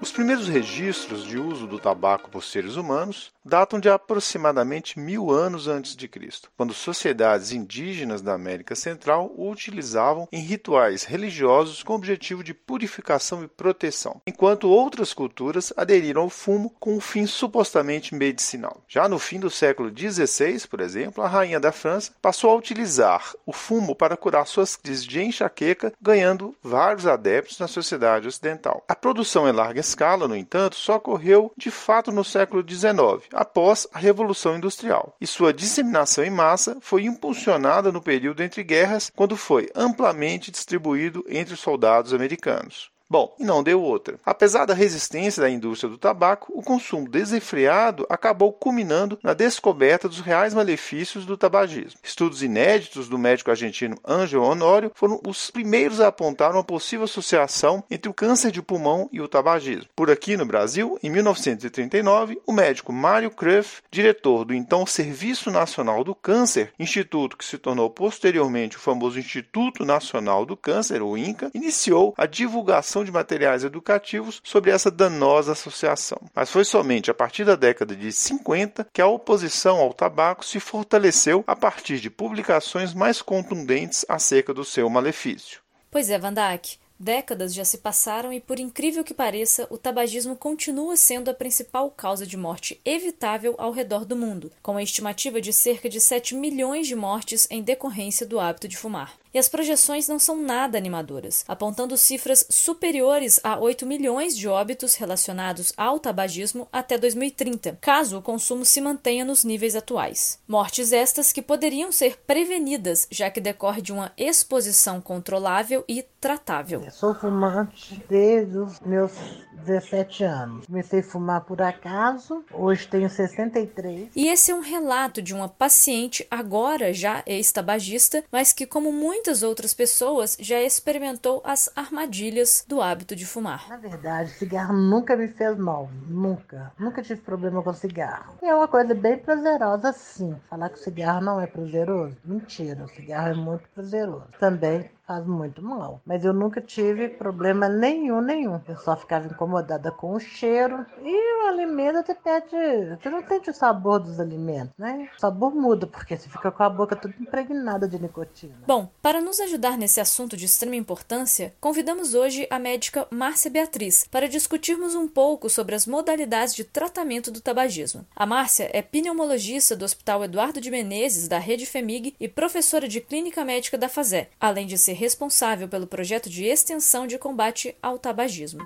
Os primeiros registros de uso do tabaco por seres humanos datam de aproximadamente mil anos antes de Cristo, quando sociedades indígenas da América Central o utilizavam em rituais religiosos com o objetivo de purificação e proteção, enquanto outras culturas aderiram ao fumo com um fim supostamente medicinal. Já no fim do século XVI, por exemplo, a rainha da França passou a utilizar o fumo para curar suas crises de enxaqueca, ganhando vários adeptos na sociedade ocidental. A produção em larga escala, no entanto, só ocorreu de fato no século XIX, após a Revolução Industrial, e sua disseminação em massa foi impulsionada no período entre guerras, quando foi amplamente distribuído entre os soldados americanos. Bom, e não deu outra. Apesar da resistência da indústria do tabaco, o consumo desenfreado acabou culminando na descoberta dos reais malefícios do tabagismo. Estudos inéditos do médico argentino Ângelo Honório foram os primeiros a apontar uma possível associação entre o câncer de pulmão e o tabagismo. Por aqui no Brasil, em 1939, o médico Mário Kruff, diretor do então Serviço Nacional do Câncer, instituto que se tornou posteriormente o famoso Instituto Nacional do Câncer, o INCA, iniciou a divulgação de materiais educativos sobre essa danosa associação. Mas foi somente a partir da década de 50 que a oposição ao tabaco se fortaleceu a partir de publicações mais contundentes acerca do seu malefício. Pois é, Vandak. Décadas já se passaram e, por incrível que pareça, o tabagismo continua sendo a principal causa de morte evitável ao redor do mundo, com a estimativa de cerca de 7 milhões de mortes em decorrência do hábito de fumar. E as projeções não são nada animadoras, apontando cifras superiores a 8 milhões de óbitos relacionados ao tabagismo até 2030, caso o consumo se mantenha nos níveis atuais. Mortes estas que poderiam ser prevenidas, já que decorre de uma exposição controlável e tratável. Eu sou fumante desde os meus 17 anos. Comecei a fumar por acaso, hoje tenho 63. E esse é um relato de uma paciente, agora já ex-tabagista, mas que, como muitas outras pessoas, já experimentou as armadilhas do hábito de fumar. Na verdade, cigarro nunca me fez mal. Nunca. Nunca tive problema com cigarro. E é uma coisa bem prazerosa, sim. Falar que o cigarro não é prazeroso? Mentira. O cigarro é muito prazeroso. Também faz muito mal. Mas eu nunca tive problema nenhum, nenhum. Eu só ficava incomodada com o cheiro. E o alimento até pede. Você não sente o sabor dos alimentos, né? O sabor muda, porque você fica com a boca toda impregnada de nicotina. Bom, para nos ajudar nesse assunto de extrema importância, convidamos hoje a médica Márcia Beatriz para discutirmos um pouco sobre as modalidades de tratamento do tabagismo. A Márcia é pneumologista do Hospital Eduardo de Menezes, da Rede FEMIG, e professora de clínica médica da FASÉ, além de ser responsável pelo projeto de extensão de combate ao tabagismo.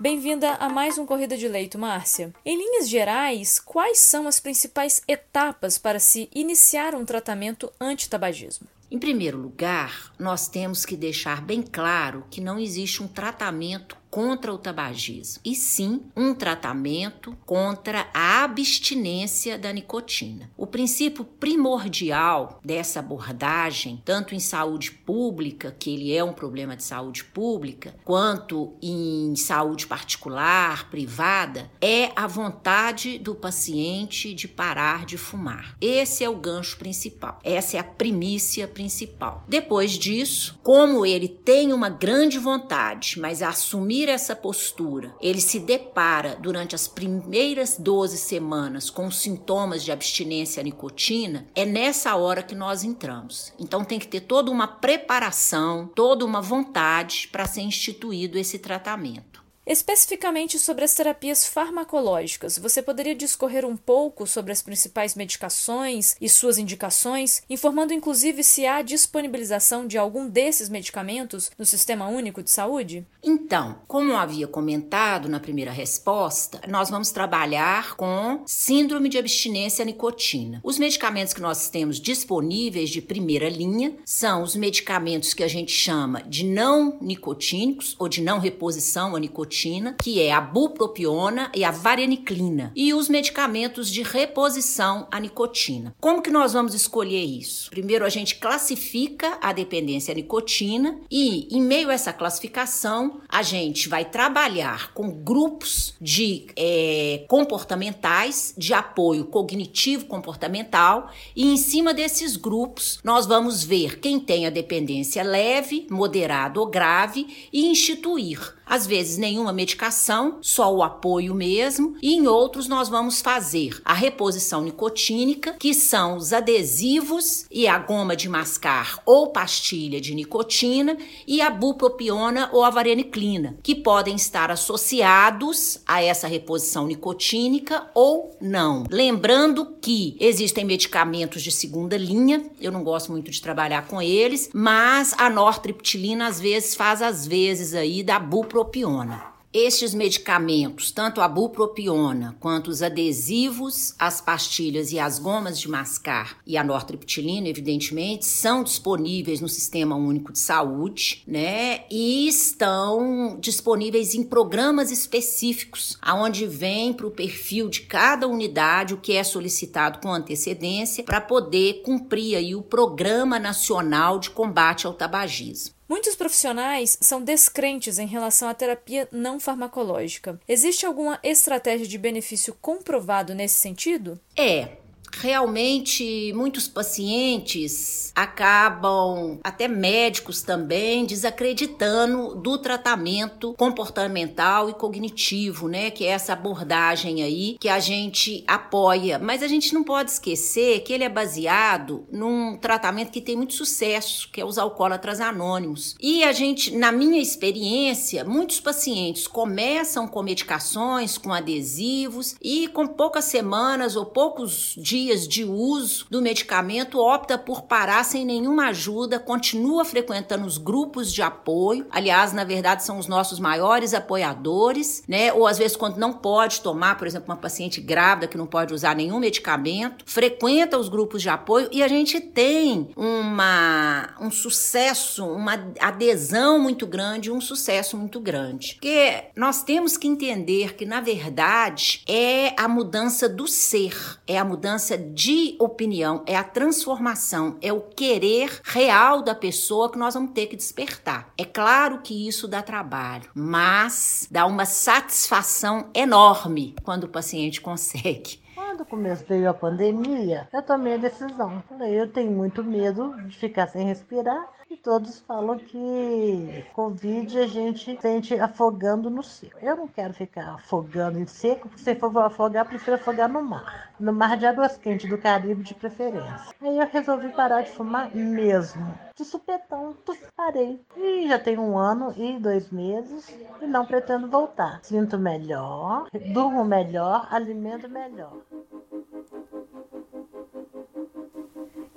Bem-vinda a mais um Corrida de Leito, Márcia. Em linhas gerais, quais são as principais etapas para se iniciar um tratamento anti-tabagismo? Em primeiro lugar, nós temos que deixar bem claro que não existe um tratamento contra o tabagismo, e sim um tratamento contra a abstinência da nicotina. O princípio primordial dessa abordagem, tanto em saúde pública, que ele é um problema de saúde pública, quanto em saúde particular, privada, é a vontade do paciente de parar de fumar. Esse é o gancho principal. Essa é a primícia principal. Depois disso, como ele tem uma grande vontade, mas assumir assumir essa postura, ele se depara durante as primeiras 12 semanas com sintomas de abstinência à nicotina, é nessa hora que nós entramos. Então tem que ter toda uma preparação, toda uma vontade para ser instituído esse tratamento. Especificamente sobre as terapias farmacológicas, você poderia discorrer um pouco sobre as principais medicações e suas indicações, informando inclusive se há disponibilização de algum desses medicamentos no Sistema Único de Saúde? Então, como havia comentado na primeira resposta, nós vamos trabalhar com síndrome de abstinência à nicotina. Os medicamentos que nós temos disponíveis de primeira linha são os medicamentos que a gente chama de não nicotínicos ou de não reposição à nicotina que é a bupropiona e a vareniclina, e os medicamentos de reposição à nicotina. Como que nós vamos escolher isso? Primeiro a gente classifica a dependência à nicotina e em meio a essa classificação a gente vai trabalhar com grupos de é, comportamentais de apoio cognitivo comportamental e em cima desses grupos nós vamos ver quem tem a dependência leve, moderada ou grave e instituir às vezes nenhuma medicação, só o apoio mesmo, e em outros nós vamos fazer a reposição nicotínica, que são os adesivos e a goma de mascar ou pastilha de nicotina e a bupropiona ou a vareniclina, que podem estar associados a essa reposição nicotínica ou não. Lembrando que existem medicamentos de segunda linha, eu não gosto muito de trabalhar com eles, mas a nortriptilina às vezes faz às vezes aí da bupropiona bupropiona. Estes medicamentos, tanto a bupropiona quanto os adesivos, as pastilhas e as gomas de mascar e a nortriptilina, evidentemente, são disponíveis no Sistema Único de Saúde, né? E estão disponíveis em programas específicos, aonde vem para o perfil de cada unidade o que é solicitado com antecedência para poder cumprir aí o Programa Nacional de Combate ao Tabagismo. Muitos profissionais são descrentes em relação à terapia não farmacológica. Existe alguma estratégia de benefício comprovado nesse sentido? É, realmente muitos pacientes acabam, até médicos também, desacreditando do tratamento comportamental e cognitivo, né? Que é essa abordagem aí que a gente apoia. Mas a gente não pode esquecer que ele é baseado num tratamento que tem muito sucesso, que é os alcoólatras anônimos. E a gente, na minha experiência, muitos pacientes começam com medicações, com adesivos e com poucas semanas ou poucos dias dias de uso do medicamento, opta por parar sem nenhuma ajuda, continua frequentando os grupos de apoio. Aliás, na verdade, são os nossos maiores apoiadores, né? Ou às vezes, quando não pode tomar, por exemplo, uma paciente grávida que não pode usar nenhum medicamento, frequenta os grupos de apoio e a gente tem uma, um sucesso, uma adesão muito grande, um sucesso muito grande. Porque nós temos que entender que, na verdade, é a mudança do ser, é a mudança mudança de opinião, é a transformação, é o querer real da pessoa que nós vamos ter que despertar. É claro que isso dá trabalho, mas dá uma satisfação enorme quando o paciente consegue. Quando começou veio a pandemia, eu tomei a decisão. Falei, eu tenho muito medo de ficar sem respirar e todos falam que Covid a gente sente afogando no seco. Eu não quero ficar afogando em seco, porque se for afogar, prefiro afogar no mar. No mar de águas quentes do Caribe de preferência. Aí eu resolvi parar de fumar mesmo. De supetão, parei. E já tem um ano e dois meses e não pretendo voltar. Sinto melhor, durmo melhor, alimento melhor.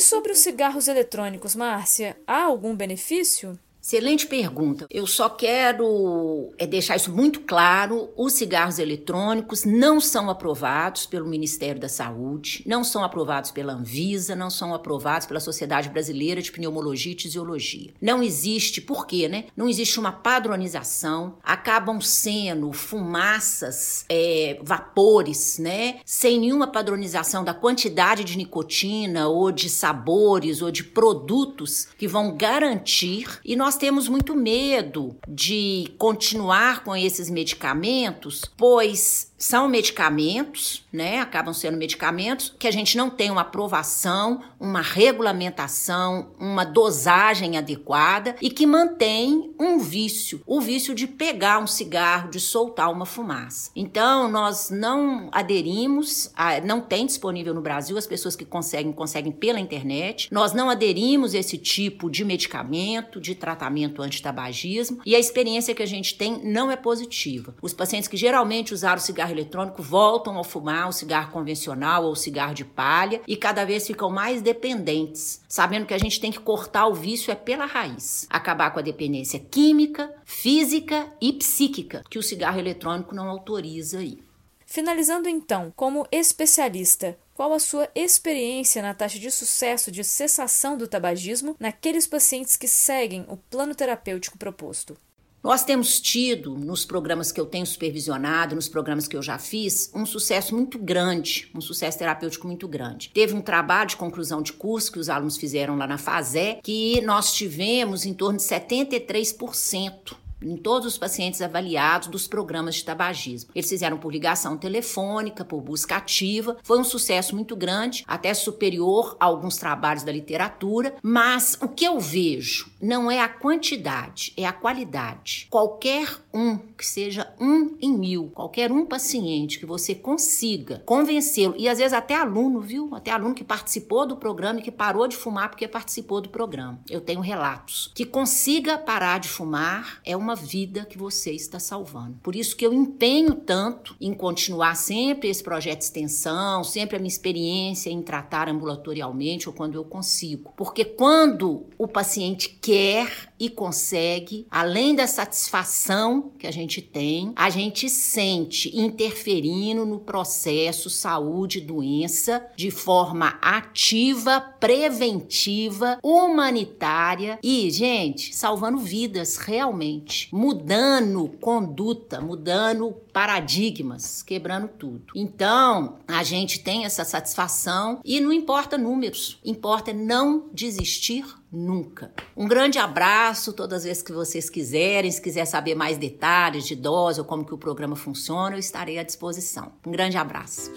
E sobre os cigarros eletrônicos, Márcia, há algum benefício? Excelente pergunta. Eu só quero é, deixar isso muito claro: os cigarros eletrônicos não são aprovados pelo Ministério da Saúde, não são aprovados pela Anvisa, não são aprovados pela Sociedade Brasileira de Pneumologia e Tisiologia. Não existe, por quê, né? Não existe uma padronização, acabam sendo fumaças, é, vapores, né? Sem nenhuma padronização da quantidade de nicotina ou de sabores ou de produtos que vão garantir e nós temos muito medo de continuar com esses medicamentos, pois são medicamentos, né? Acabam sendo medicamentos que a gente não tem uma aprovação, uma regulamentação, uma dosagem adequada e que mantém um vício, o vício de pegar um cigarro, de soltar uma fumaça. Então, nós não aderimos, a, não tem disponível no Brasil, as pessoas que conseguem, conseguem pela internet. Nós não aderimos a esse tipo de medicamento, de tratamento antitabagismo e a experiência que a gente tem não é positiva. Os pacientes que geralmente usaram cigarro cigarro eletrônico voltam a fumar o cigarro convencional ou o cigarro de palha e cada vez ficam mais dependentes, sabendo que a gente tem que cortar o vício é pela raiz, acabar com a dependência química, física e psíquica que o cigarro eletrônico não autoriza aí. Finalizando então, como especialista, qual a sua experiência na taxa de sucesso de cessação do tabagismo naqueles pacientes que seguem o plano terapêutico proposto? Nós temos tido, nos programas que eu tenho supervisionado, nos programas que eu já fiz, um sucesso muito grande, um sucesso terapêutico muito grande. Teve um trabalho de conclusão de curso que os alunos fizeram lá na FASÉ, que nós tivemos em torno de 73% em todos os pacientes avaliados dos programas de tabagismo. Eles fizeram por ligação telefônica, por busca ativa. Foi um sucesso muito grande, até superior a alguns trabalhos da literatura. Mas o que eu vejo não é a quantidade, é a qualidade. Qualquer um, que seja um em mil, qualquer um paciente que você consiga convencê-lo, e às vezes até aluno, viu? Até aluno que participou do programa e que parou de fumar porque participou do programa. Eu tenho relatos. Que consiga parar de fumar é uma uma vida que você está salvando. Por isso que eu empenho tanto em continuar sempre esse projeto de extensão, sempre a minha experiência em tratar ambulatorialmente ou quando eu consigo. Porque quando o paciente quer e consegue, além da satisfação que a gente tem, a gente sente interferindo no processo saúde-doença de forma ativa, preventiva, humanitária e, gente, salvando vidas realmente, mudando conduta, mudando paradigmas, quebrando tudo. Então, a gente tem essa satisfação e não importa números, importa não desistir nunca. Um grande abraço todas as vezes que vocês quiserem, se quiser saber mais detalhes de dose ou como que o programa funciona, eu estarei à disposição. Um grande abraço.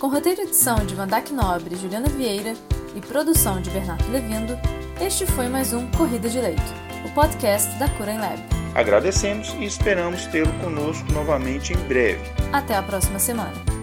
Com roteiro e edição de Vandac Nobre e Juliana Vieira e produção de Bernardo Levindo, este foi mais um Corrida de Leito, o podcast da Cura Lab. Agradecemos e esperamos tê-lo conosco novamente em breve. Até a próxima semana.